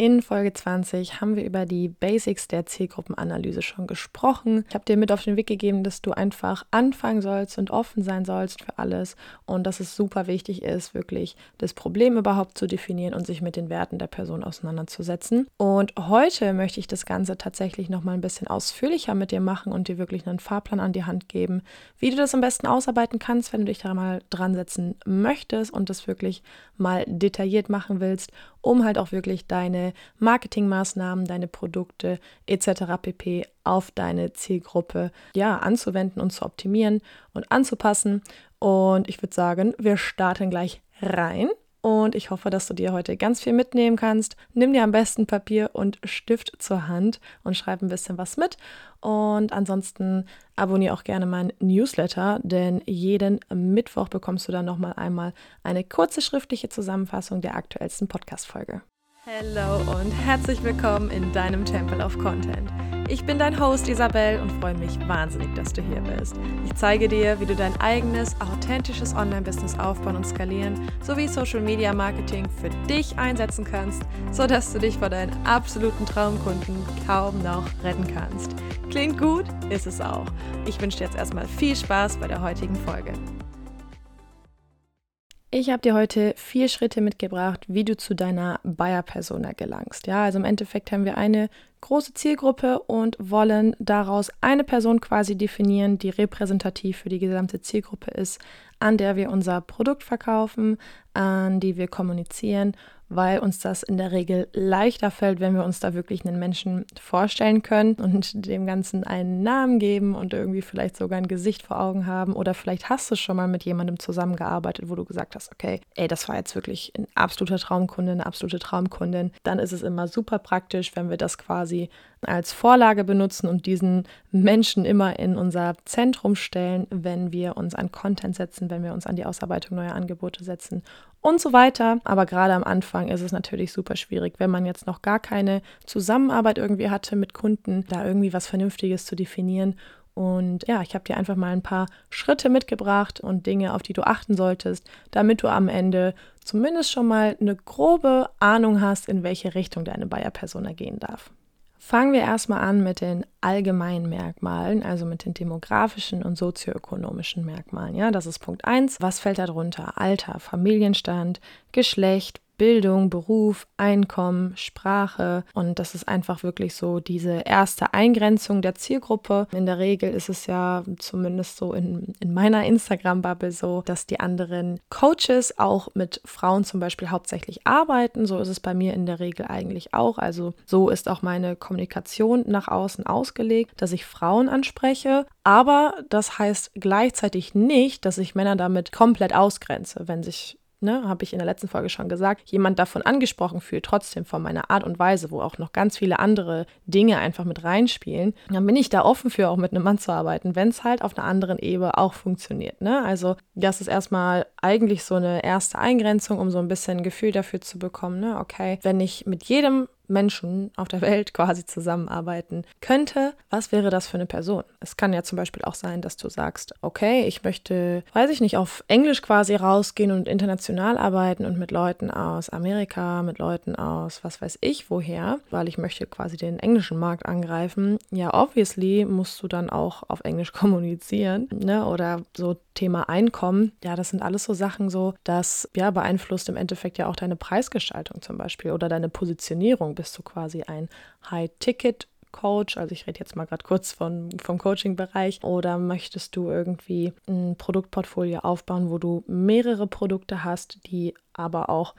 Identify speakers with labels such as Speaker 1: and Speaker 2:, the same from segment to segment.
Speaker 1: In Folge 20 haben wir über die Basics der Zielgruppenanalyse schon gesprochen. Ich habe dir mit auf den Weg gegeben, dass du einfach anfangen sollst und offen sein sollst für alles und dass es super wichtig ist, wirklich das Problem überhaupt zu definieren und sich mit den Werten der Person auseinanderzusetzen. Und heute möchte ich das Ganze tatsächlich noch mal ein bisschen ausführlicher mit dir machen und dir wirklich einen Fahrplan an die Hand geben, wie du das am besten ausarbeiten kannst, wenn du dich da mal dran setzen möchtest und das wirklich mal detailliert machen willst, um halt auch wirklich deine Marketingmaßnahmen, deine Produkte etc. pp. auf deine Zielgruppe ja anzuwenden und zu optimieren und anzupassen. Und ich würde sagen, wir starten gleich rein. Und ich hoffe, dass du dir heute ganz viel mitnehmen kannst. Nimm dir am besten Papier und Stift zur Hand und schreib ein bisschen was mit. Und ansonsten abonniere auch gerne meinen Newsletter, denn jeden Mittwoch bekommst du dann nochmal einmal eine kurze schriftliche Zusammenfassung der aktuellsten Podcast-Folge. Hallo und herzlich willkommen in deinem Temple of Content. Ich bin dein Host Isabel und freue mich wahnsinnig, dass du hier bist. Ich zeige dir, wie du dein eigenes, authentisches Online-Business aufbauen und skalieren sowie Social Media Marketing für dich einsetzen kannst, sodass du dich vor deinen absoluten Traumkunden kaum noch retten kannst. Klingt gut? Ist es auch. Ich wünsche dir jetzt erstmal viel Spaß bei der heutigen Folge. Ich habe dir heute vier Schritte mitgebracht, wie du zu deiner Buyer-Persona gelangst. Ja, also im Endeffekt haben wir eine große Zielgruppe und wollen daraus eine Person quasi definieren, die repräsentativ für die gesamte Zielgruppe ist, an der wir unser Produkt verkaufen, an die wir kommunizieren weil uns das in der Regel leichter fällt, wenn wir uns da wirklich einen Menschen vorstellen können und dem Ganzen einen Namen geben und irgendwie vielleicht sogar ein Gesicht vor Augen haben. Oder vielleicht hast du schon mal mit jemandem zusammengearbeitet, wo du gesagt hast, okay, ey, das war jetzt wirklich ein absoluter Traumkunde, eine absolute Traumkundin. Dann ist es immer super praktisch, wenn wir das quasi als Vorlage benutzen und diesen Menschen immer in unser Zentrum stellen, wenn wir uns an Content setzen, wenn wir uns an die Ausarbeitung neuer Angebote setzen und so weiter. Aber gerade am Anfang ist es natürlich super schwierig, wenn man jetzt noch gar keine Zusammenarbeit irgendwie hatte mit Kunden, da irgendwie was Vernünftiges zu definieren. Und ja, ich habe dir einfach mal ein paar Schritte mitgebracht und Dinge, auf die du achten solltest, damit du am Ende zumindest schon mal eine grobe Ahnung hast, in welche Richtung deine Buyer-Persona gehen darf. Fangen wir erstmal an mit den allgemeinen Merkmalen, also mit den demografischen und sozioökonomischen Merkmalen. Ja, das ist Punkt 1. Was fällt darunter? Alter, Familienstand, Geschlecht, Bildung, Beruf, Einkommen, Sprache. Und das ist einfach wirklich so diese erste Eingrenzung der Zielgruppe. In der Regel ist es ja zumindest so in, in meiner Instagram-Bubble so, dass die anderen Coaches auch mit Frauen zum Beispiel hauptsächlich arbeiten. So ist es bei mir in der Regel eigentlich auch. Also so ist auch meine Kommunikation nach außen ausgelegt, dass ich Frauen anspreche. Aber das heißt gleichzeitig nicht, dass ich Männer damit komplett ausgrenze, wenn sich ne, habe ich in der letzten Folge schon gesagt, jemand davon angesprochen fühlt, trotzdem von meiner Art und Weise, wo auch noch ganz viele andere Dinge einfach mit reinspielen, dann bin ich da offen für, auch mit einem Mann zu arbeiten, wenn es halt auf einer anderen Ebene auch funktioniert. Ne? Also das ist erstmal eigentlich so eine erste Eingrenzung, um so ein bisschen ein Gefühl dafür zu bekommen, ne? okay, wenn ich mit jedem Menschen auf der Welt quasi zusammenarbeiten könnte, was wäre das für eine Person? Es kann ja zum Beispiel auch sein, dass du sagst, okay, ich möchte, weiß ich nicht, auf Englisch quasi rausgehen und international arbeiten und mit Leuten aus Amerika, mit Leuten aus was weiß ich woher, weil ich möchte quasi den englischen Markt angreifen. Ja, obviously musst du dann auch auf Englisch kommunizieren, ne? Oder so Thema Einkommen. Ja, das sind alles so Sachen so, das ja beeinflusst im Endeffekt ja auch deine Preisgestaltung zum Beispiel oder deine Positionierung bist du quasi ein High-Ticket Coach, also ich rede jetzt mal gerade kurz von, vom Coaching-Bereich, oder möchtest du irgendwie ein Produktportfolio aufbauen, wo du mehrere Produkte hast, die aber auch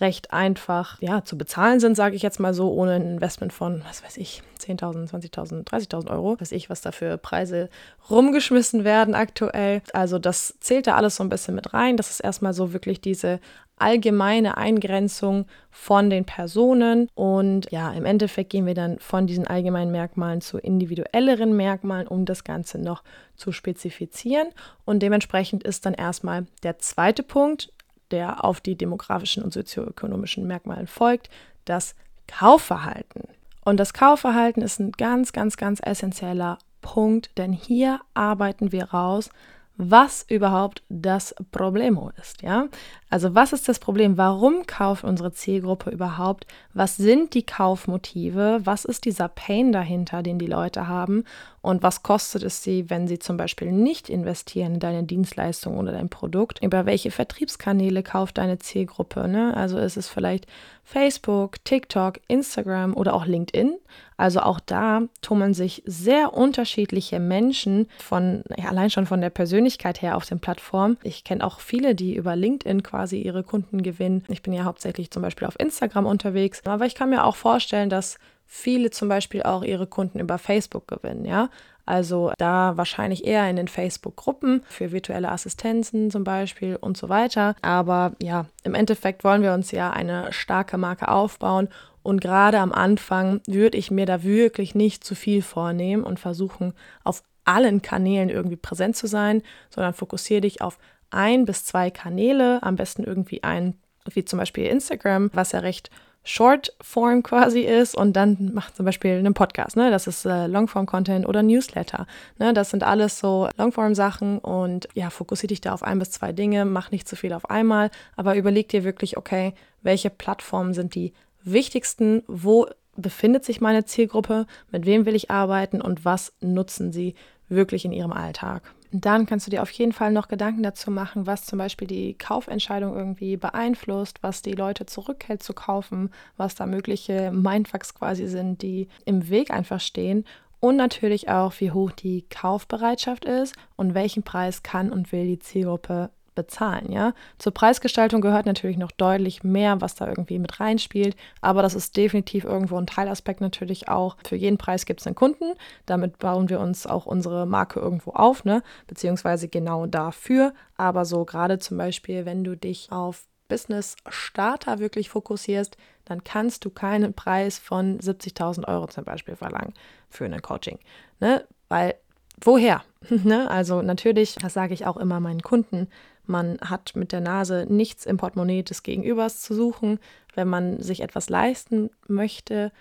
Speaker 1: recht einfach ja, zu bezahlen sind, sage ich jetzt mal so, ohne ein Investment von, was weiß ich, 10.000, 20.000, 30.000 Euro. Weiß ich, was da für Preise rumgeschmissen werden aktuell. Also das zählt da alles so ein bisschen mit rein. Das ist erstmal so wirklich diese allgemeine Eingrenzung von den Personen. Und ja, im Endeffekt gehen wir dann von diesen allgemeinen Merkmalen zu individuelleren Merkmalen, um das Ganze noch zu spezifizieren. Und dementsprechend ist dann erstmal der zweite Punkt, der auf die demografischen und sozioökonomischen Merkmale folgt, das Kaufverhalten. Und das Kaufverhalten ist ein ganz, ganz, ganz essentieller Punkt, denn hier arbeiten wir raus, was überhaupt das Problem ist, ja? Also was ist das Problem? Warum kauft unsere Zielgruppe überhaupt? Was sind die Kaufmotive? Was ist dieser Pain dahinter, den die Leute haben? Und was kostet es sie, wenn sie zum Beispiel nicht investieren in deine Dienstleistung oder dein Produkt? Über welche Vertriebskanäle kauft deine Zielgruppe? Ne? Also ist es vielleicht Facebook, TikTok, Instagram oder auch LinkedIn? Also auch da tummeln sich sehr unterschiedliche Menschen von, ja, allein schon von der Persönlichkeit her auf den Plattformen. Ich kenne auch viele, die über LinkedIn quasi ihre Kunden gewinnen. Ich bin ja hauptsächlich zum Beispiel auf Instagram unterwegs, aber ich kann mir auch vorstellen, dass viele zum Beispiel auch ihre Kunden über Facebook gewinnen, ja. Also da wahrscheinlich eher in den Facebook-Gruppen für virtuelle Assistenzen zum Beispiel und so weiter. Aber ja, im Endeffekt wollen wir uns ja eine starke Marke aufbauen. Und gerade am Anfang würde ich mir da wirklich nicht zu viel vornehmen und versuchen, auf allen Kanälen irgendwie präsent zu sein, sondern fokussiere dich auf ein bis zwei Kanäle, am besten irgendwie ein, wie zum Beispiel Instagram, was ja recht Shortform quasi ist und dann macht zum Beispiel einen Podcast, ne? Das ist äh, Longform-Content oder Newsletter. Ne? Das sind alles so Longform-Sachen und ja, fokussiere dich da auf ein bis zwei Dinge, mach nicht zu viel auf einmal, aber überleg dir wirklich, okay, welche Plattformen sind die wichtigsten, wo befindet sich meine Zielgruppe, mit wem will ich arbeiten und was nutzen sie wirklich in ihrem Alltag. Dann kannst du dir auf jeden Fall noch Gedanken dazu machen, was zum Beispiel die Kaufentscheidung irgendwie beeinflusst, was die Leute zurückhält zu kaufen, was da mögliche Mindfucks quasi sind, die im Weg einfach stehen. Und natürlich auch, wie hoch die Kaufbereitschaft ist und welchen Preis kann und will die Zielgruppe bezahlen, ja. Zur Preisgestaltung gehört natürlich noch deutlich mehr, was da irgendwie mit reinspielt, aber das ist definitiv irgendwo ein Teilaspekt natürlich auch. Für jeden Preis gibt es einen Kunden, damit bauen wir uns auch unsere Marke irgendwo auf, ne, beziehungsweise genau dafür, aber so gerade zum Beispiel, wenn du dich auf Business Starter wirklich fokussierst, dann kannst du keinen Preis von 70.000 Euro zum Beispiel verlangen für ein Coaching, ne, weil woher? ne? Also natürlich, das sage ich auch immer meinen Kunden, man hat mit der Nase nichts im Portemonnaie des Gegenübers zu suchen. Wenn man sich etwas leisten möchte,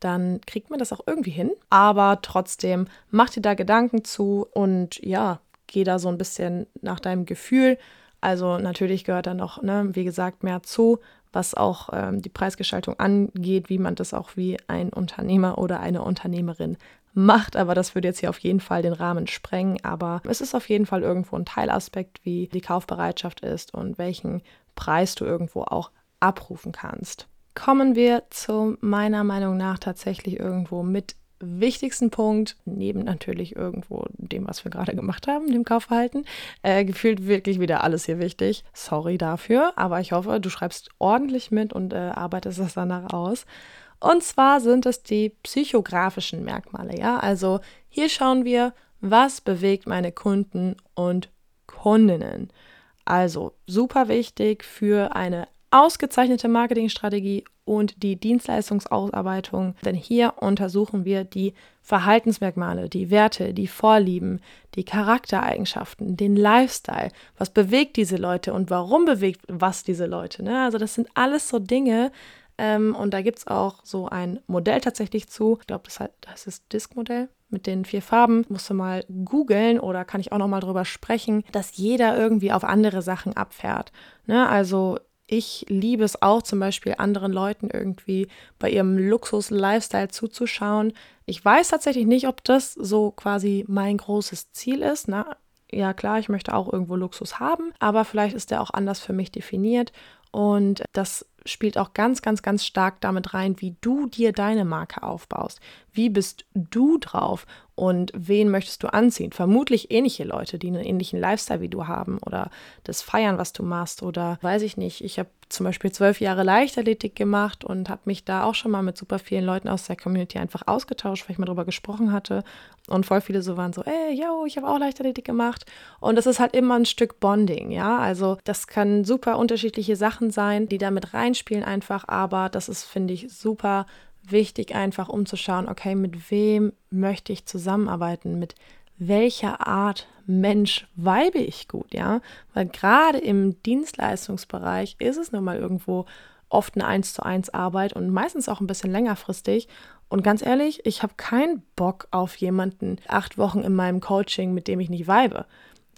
Speaker 1: dann kriegt man das auch irgendwie hin. Aber trotzdem, mach dir da Gedanken zu und ja, geh da so ein bisschen nach deinem Gefühl. Also natürlich gehört da noch, ne, wie gesagt, mehr zu, was auch ähm, die Preisgestaltung angeht, wie man das auch wie ein Unternehmer oder eine Unternehmerin macht, aber das würde jetzt hier auf jeden Fall den Rahmen sprengen. Aber es ist auf jeden Fall irgendwo ein Teilaspekt, wie die Kaufbereitschaft ist und welchen Preis du irgendwo auch abrufen kannst. Kommen wir zu meiner Meinung nach tatsächlich irgendwo mit wichtigsten Punkt, neben natürlich irgendwo dem, was wir gerade gemacht haben, dem Kaufverhalten, äh, gefühlt wirklich wieder alles hier wichtig. Sorry dafür, aber ich hoffe, du schreibst ordentlich mit und äh, arbeitest das danach aus. Und zwar sind es die psychografischen Merkmale, ja? Also hier schauen wir, was bewegt meine Kunden und Kundinnen. Also super wichtig für eine ausgezeichnete Marketingstrategie und die Dienstleistungsausarbeitung, denn hier untersuchen wir die Verhaltensmerkmale, die Werte, die Vorlieben, die Charaktereigenschaften, den Lifestyle. Was bewegt diese Leute und warum bewegt was diese Leute? Ne? Also das sind alles so Dinge, ähm, und da gibt es auch so ein Modell tatsächlich zu. Ich glaube, das, heißt, das ist Disk-Modell mit den vier Farben. Musst du mal googeln oder kann ich auch noch mal drüber sprechen, dass jeder irgendwie auf andere Sachen abfährt. Ne? Also ich liebe es auch zum Beispiel anderen Leuten irgendwie bei ihrem Luxus-Lifestyle zuzuschauen. Ich weiß tatsächlich nicht, ob das so quasi mein großes Ziel ist. Ne? Ja klar, ich möchte auch irgendwo Luxus haben, aber vielleicht ist der auch anders für mich definiert. Und das spielt auch ganz, ganz, ganz stark damit rein, wie du dir deine Marke aufbaust. Wie bist du drauf und wen möchtest du anziehen? Vermutlich ähnliche Leute, die einen ähnlichen Lifestyle wie du haben oder das Feiern, was du machst oder weiß ich nicht. Ich habe zum Beispiel zwölf Jahre Leichtathletik gemacht und habe mich da auch schon mal mit super vielen Leuten aus der Community einfach ausgetauscht, weil ich mal drüber gesprochen hatte. Und voll viele so waren so, ey, yo, ich habe auch Leichtathletik gemacht. Und das ist halt immer ein Stück Bonding, ja. Also das können super unterschiedliche Sachen sein, die da mit reinspielen einfach, aber das ist, finde ich, super wichtig, einfach um zu schauen, okay, mit wem möchte ich zusammenarbeiten, mit welcher Art Mensch weibe ich gut, ja? Weil gerade im Dienstleistungsbereich ist es nun mal irgendwo oft eine 1 zu 1 Arbeit und meistens auch ein bisschen längerfristig. Und ganz ehrlich, ich habe keinen Bock auf jemanden acht Wochen in meinem Coaching, mit dem ich nicht weibe.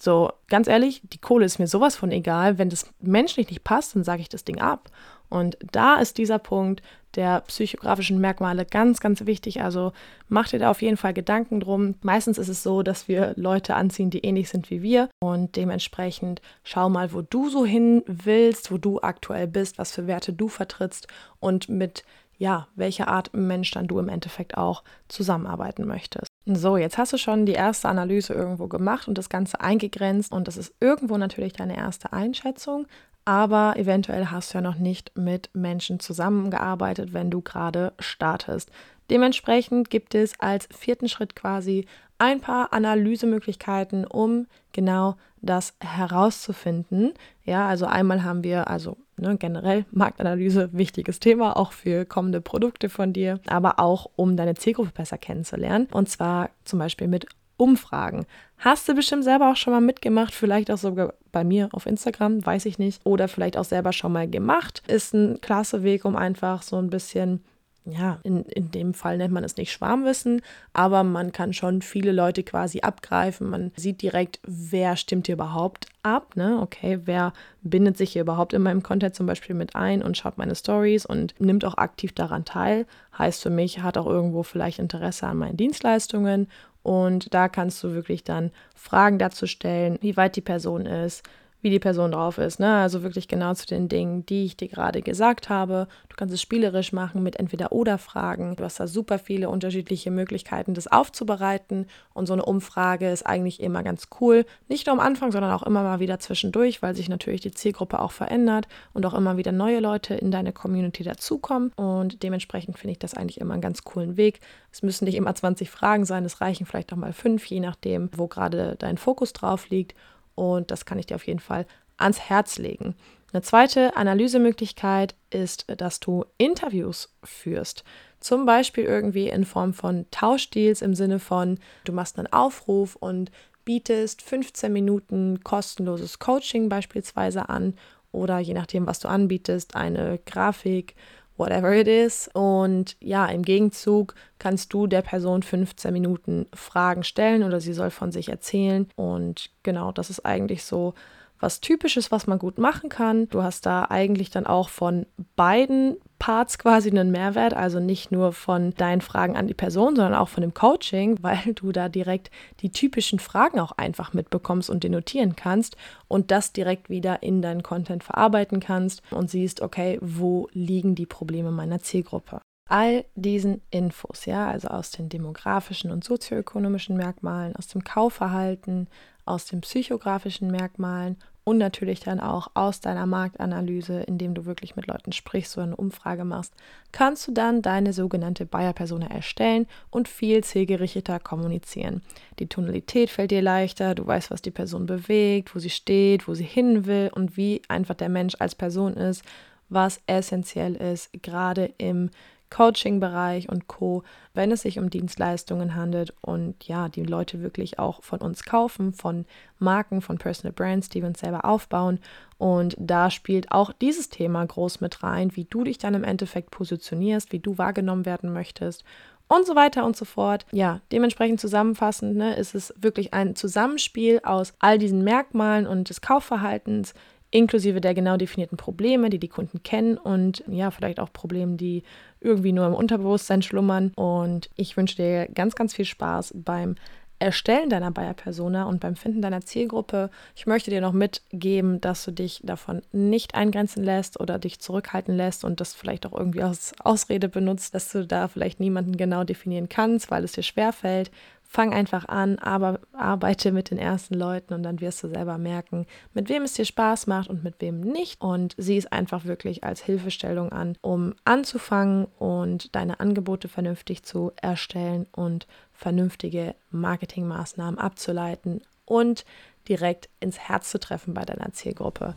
Speaker 1: So, ganz ehrlich, die Kohle ist mir sowas von egal. Wenn das menschlich nicht passt, dann sage ich das Ding ab. Und da ist dieser Punkt der psychografischen Merkmale ganz, ganz wichtig. Also mach dir da auf jeden Fall Gedanken drum. Meistens ist es so, dass wir Leute anziehen, die ähnlich sind wie wir. Und dementsprechend schau mal, wo du so hin willst, wo du aktuell bist, was für Werte du vertrittst und mit ja, welcher Art Mensch dann du im Endeffekt auch zusammenarbeiten möchtest. So, jetzt hast du schon die erste Analyse irgendwo gemacht und das Ganze eingegrenzt und das ist irgendwo natürlich deine erste Einschätzung, aber eventuell hast du ja noch nicht mit Menschen zusammengearbeitet, wenn du gerade startest. Dementsprechend gibt es als vierten Schritt quasi ein paar Analysemöglichkeiten, um genau das herauszufinden. Ja, also einmal haben wir also ne, generell Marktanalyse, wichtiges Thema, auch für kommende Produkte von dir, aber auch um deine Zielgruppe besser kennenzulernen. Und zwar zum Beispiel mit Umfragen. Hast du bestimmt selber auch schon mal mitgemacht, vielleicht auch sogar bei mir auf Instagram, weiß ich nicht, oder vielleicht auch selber schon mal gemacht. Ist ein klasse Weg, um einfach so ein bisschen ja, in, in dem Fall nennt man es nicht Schwarmwissen, aber man kann schon viele Leute quasi abgreifen. Man sieht direkt, wer stimmt hier überhaupt ab, ne? Okay, wer bindet sich hier überhaupt in meinem Content zum Beispiel mit ein und schaut meine Stories und nimmt auch aktiv daran teil. Heißt für mich, hat auch irgendwo vielleicht Interesse an meinen Dienstleistungen und da kannst du wirklich dann Fragen dazu stellen, wie weit die Person ist, wie die Person drauf ist. Ne? Also wirklich genau zu den Dingen, die ich dir gerade gesagt habe. Du kannst es spielerisch machen mit entweder oder Fragen. Du hast da super viele unterschiedliche Möglichkeiten, das aufzubereiten. Und so eine Umfrage ist eigentlich immer ganz cool. Nicht nur am Anfang, sondern auch immer mal wieder zwischendurch, weil sich natürlich die Zielgruppe auch verändert und auch immer wieder neue Leute in deine Community dazukommen. Und dementsprechend finde ich das eigentlich immer einen ganz coolen Weg. Es müssen nicht immer 20 Fragen sein, es reichen vielleicht auch mal fünf, je nachdem, wo gerade dein Fokus drauf liegt. Und das kann ich dir auf jeden Fall ans Herz legen. Eine zweite Analysemöglichkeit ist, dass du Interviews führst. Zum Beispiel irgendwie in Form von Tauschdeals im Sinne von, du machst einen Aufruf und bietest 15 Minuten kostenloses Coaching beispielsweise an oder je nachdem, was du anbietest, eine Grafik whatever it is. Und ja, im Gegenzug kannst du der Person 15 Minuten Fragen stellen oder sie soll von sich erzählen. Und genau, das ist eigentlich so was Typisches, was man gut machen kann. Du hast da eigentlich dann auch von beiden Parts quasi einen Mehrwert, also nicht nur von deinen Fragen an die Person, sondern auch von dem Coaching, weil du da direkt die typischen Fragen auch einfach mitbekommst und denotieren kannst und das direkt wieder in deinen Content verarbeiten kannst und siehst, okay, wo liegen die Probleme meiner Zielgruppe. All diesen Infos, ja, also aus den demografischen und sozioökonomischen Merkmalen, aus dem Kaufverhalten, aus den psychografischen Merkmalen und natürlich dann auch aus deiner Marktanalyse, indem du wirklich mit Leuten sprichst oder eine Umfrage machst, kannst du dann deine sogenannte Buyer-Persona erstellen und viel zielgerichteter kommunizieren. Die Tonalität fällt dir leichter, du weißt, was die Person bewegt, wo sie steht, wo sie hin will und wie einfach der Mensch als Person ist, was essentiell ist, gerade im Coaching-Bereich und Co., wenn es sich um Dienstleistungen handelt und ja, die Leute wirklich auch von uns kaufen, von Marken, von Personal Brands, die wir uns selber aufbauen. Und da spielt auch dieses Thema groß mit rein, wie du dich dann im Endeffekt positionierst, wie du wahrgenommen werden möchtest und so weiter und so fort. Ja, dementsprechend zusammenfassend ne, ist es wirklich ein Zusammenspiel aus all diesen Merkmalen und des Kaufverhaltens, inklusive der genau definierten Probleme, die die Kunden kennen und ja, vielleicht auch Probleme, die irgendwie nur im Unterbewusstsein schlummern. Und ich wünsche dir ganz, ganz viel Spaß beim Erstellen deiner Buyer-Persona und beim Finden deiner Zielgruppe. Ich möchte dir noch mitgeben, dass du dich davon nicht eingrenzen lässt oder dich zurückhalten lässt und das vielleicht auch irgendwie als Ausrede benutzt, dass du da vielleicht niemanden genau definieren kannst, weil es dir schwerfällt. Fang einfach an, aber arbeite mit den ersten Leuten und dann wirst du selber merken, mit wem es dir Spaß macht und mit wem nicht. Und sieh es einfach wirklich als Hilfestellung an, um anzufangen und deine Angebote vernünftig zu erstellen und vernünftige Marketingmaßnahmen abzuleiten und direkt ins Herz zu treffen bei deiner Zielgruppe.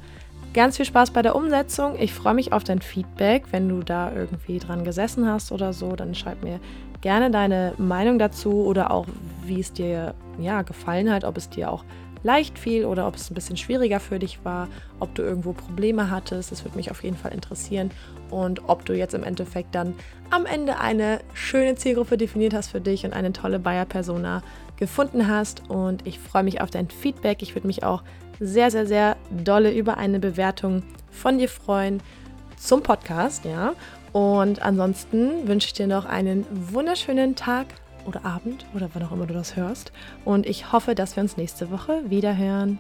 Speaker 1: Ganz viel Spaß bei der Umsetzung. Ich freue mich auf dein Feedback. Wenn du da irgendwie dran gesessen hast oder so, dann schreib mir gerne deine Meinung dazu oder auch, wie es dir ja, gefallen hat, ob es dir auch leicht fiel oder ob es ein bisschen schwieriger für dich war, ob du irgendwo Probleme hattest. Das würde mich auf jeden Fall interessieren. Und ob du jetzt im Endeffekt dann am Ende eine schöne Zielgruppe definiert hast für dich und eine tolle Buyer-Persona gefunden hast. Und ich freue mich auf dein Feedback. Ich würde mich auch sehr, sehr, sehr dolle über eine Bewertung von dir freuen zum Podcast, ja. Und ansonsten wünsche ich dir noch einen wunderschönen Tag oder Abend oder wann auch immer du das hörst. Und ich hoffe, dass wir uns nächste Woche wieder hören.